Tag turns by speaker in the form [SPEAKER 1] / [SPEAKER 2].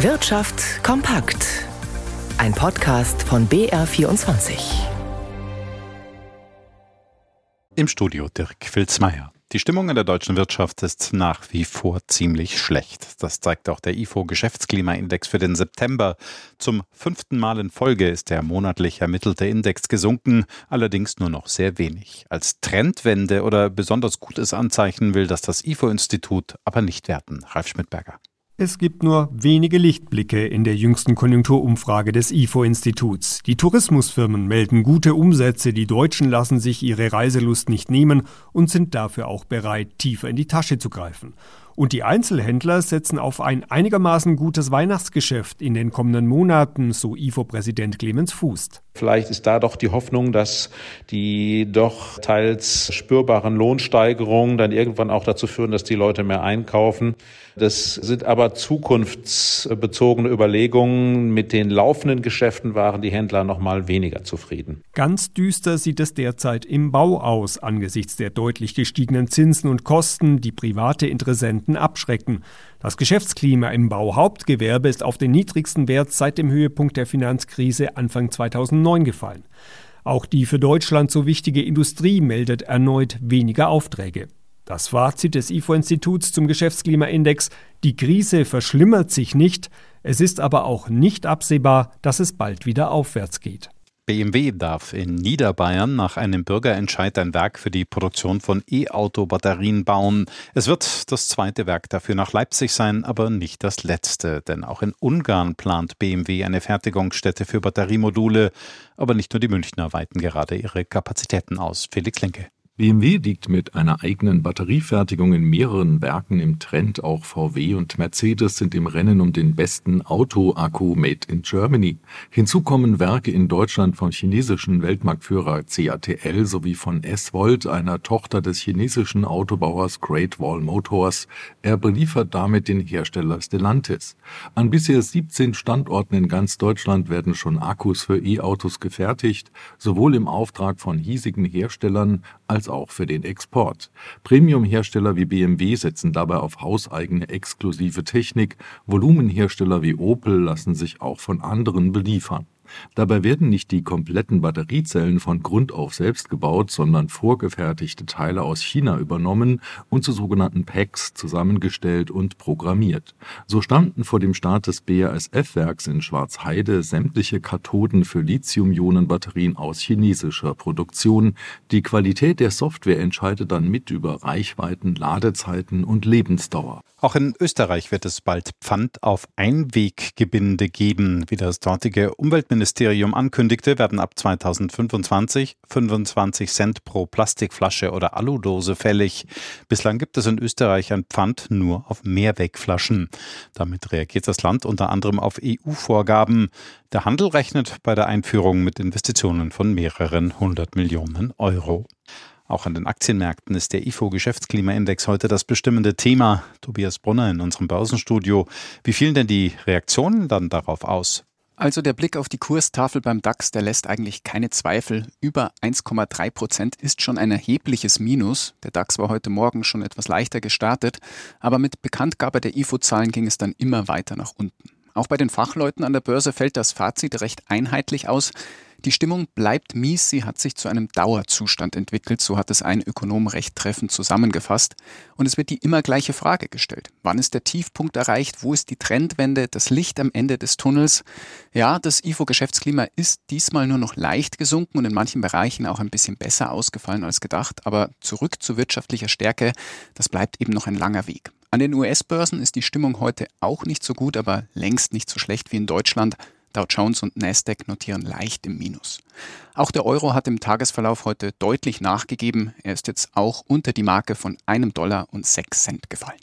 [SPEAKER 1] Wirtschaft kompakt. Ein Podcast von BR24.
[SPEAKER 2] Im Studio Dirk Filzmeier. Die Stimmung in der deutschen Wirtschaft ist nach wie vor ziemlich schlecht. Das zeigt auch der IFO Geschäftsklimaindex für den September. Zum fünften Mal in Folge ist der monatlich ermittelte Index gesunken, allerdings nur noch sehr wenig. Als Trendwende oder besonders gutes Anzeichen will das das IFO-Institut aber nicht werten. Ralf Schmidberger.
[SPEAKER 3] Es gibt nur wenige Lichtblicke in der jüngsten Konjunkturumfrage des IFO-Instituts. Die Tourismusfirmen melden gute Umsätze, die Deutschen lassen sich ihre Reiselust nicht nehmen und sind dafür auch bereit, tiefer in die Tasche zu greifen. Und die Einzelhändler setzen auf ein einigermaßen gutes Weihnachtsgeschäft in den kommenden Monaten, so IFO-Präsident Clemens Fußt.
[SPEAKER 4] Vielleicht ist da doch die Hoffnung, dass die doch teils spürbaren Lohnsteigerungen dann irgendwann auch dazu führen, dass die Leute mehr einkaufen. Das sind aber zukunftsbezogene Überlegungen. Mit den laufenden Geschäften waren die Händler noch mal weniger zufrieden.
[SPEAKER 3] Ganz düster sieht es derzeit im Bau aus, angesichts der deutlich gestiegenen Zinsen und Kosten, die private Interessenten abschrecken. Das Geschäftsklima im Bauhauptgewerbe ist auf den niedrigsten Wert seit dem Höhepunkt der Finanzkrise Anfang 2009 gefallen. Auch die für Deutschland so wichtige Industrie meldet erneut weniger Aufträge. Das Fazit des IFO-Instituts zum Geschäftsklimaindex, die Krise verschlimmert sich nicht, es ist aber auch nicht absehbar, dass es bald wieder aufwärts geht.
[SPEAKER 2] BMW darf in Niederbayern nach einem Bürgerentscheid ein Werk für die Produktion von E-Auto-Batterien bauen. Es wird das zweite Werk dafür nach Leipzig sein, aber nicht das letzte, denn auch in Ungarn plant BMW eine Fertigungsstätte für Batteriemodule. Aber nicht nur die Münchner weiten gerade ihre Kapazitäten aus. Felix Lenke.
[SPEAKER 5] BMW liegt mit einer eigenen Batteriefertigung in mehreren Werken im Trend. Auch VW und Mercedes sind im Rennen um den besten Auto-Akku made in Germany. Hinzu kommen Werke in Deutschland vom chinesischen Weltmarktführer CATL sowie von S-Volt, einer Tochter des chinesischen Autobauers Great Wall Motors. Er beliefert damit den Hersteller Stellantis. An bisher 17 Standorten in ganz Deutschland werden schon Akkus für E-Autos gefertigt, sowohl im Auftrag von hiesigen Herstellern als als auch für den Export. Premium-Hersteller wie BMW setzen dabei auf hauseigene exklusive Technik, Volumenhersteller wie Opel lassen sich auch von anderen beliefern. Dabei werden nicht die kompletten Batteriezellen von Grund auf selbst gebaut, sondern vorgefertigte Teile aus China übernommen und zu sogenannten Packs zusammengestellt und programmiert. So stammten vor dem Start des BASF-Werks in Schwarzheide sämtliche Kathoden für Lithium-Ionen-Batterien aus chinesischer Produktion. Die Qualität der Software entscheidet dann mit über Reichweiten, Ladezeiten und Lebensdauer.
[SPEAKER 2] Auch in Österreich wird es bald Pfand auf Einweggebinde geben, wie das dortige Umweltministerium Umweltministerium ankündigte, werden ab 2025 25 Cent pro Plastikflasche oder Aludose fällig. Bislang gibt es in Österreich ein Pfand nur auf Mehrwegflaschen. Damit reagiert das Land unter anderem auf EU-Vorgaben. Der Handel rechnet bei der Einführung mit Investitionen von mehreren hundert Millionen Euro. Auch an den Aktienmärkten ist der IFO Geschäftsklimaindex heute das bestimmende Thema. Tobias Brunner in unserem Börsenstudio. Wie fielen denn die Reaktionen dann darauf aus?
[SPEAKER 6] Also der Blick auf die Kurstafel beim DAX, der lässt eigentlich keine Zweifel. Über 1,3 Prozent ist schon ein erhebliches Minus. Der DAX war heute Morgen schon etwas leichter gestartet, aber mit Bekanntgabe der IFO-Zahlen ging es dann immer weiter nach unten. Auch bei den Fachleuten an der Börse fällt das Fazit recht einheitlich aus. Die Stimmung bleibt mies, sie hat sich zu einem Dauerzustand entwickelt, so hat es ein Ökonom recht treffend zusammengefasst. Und es wird die immer gleiche Frage gestellt. Wann ist der Tiefpunkt erreicht? Wo ist die Trendwende? Das Licht am Ende des Tunnels? Ja, das IFO-Geschäftsklima ist diesmal nur noch leicht gesunken und in manchen Bereichen auch ein bisschen besser ausgefallen als gedacht. Aber zurück zu wirtschaftlicher Stärke, das bleibt eben noch ein langer Weg. An den US-Börsen ist die Stimmung heute auch nicht so gut, aber längst nicht so schlecht wie in Deutschland. Dow Jones und Nasdaq notieren leicht im Minus. Auch der Euro hat im Tagesverlauf heute deutlich nachgegeben. Er ist jetzt auch unter die Marke von einem Dollar und sechs Cent gefallen.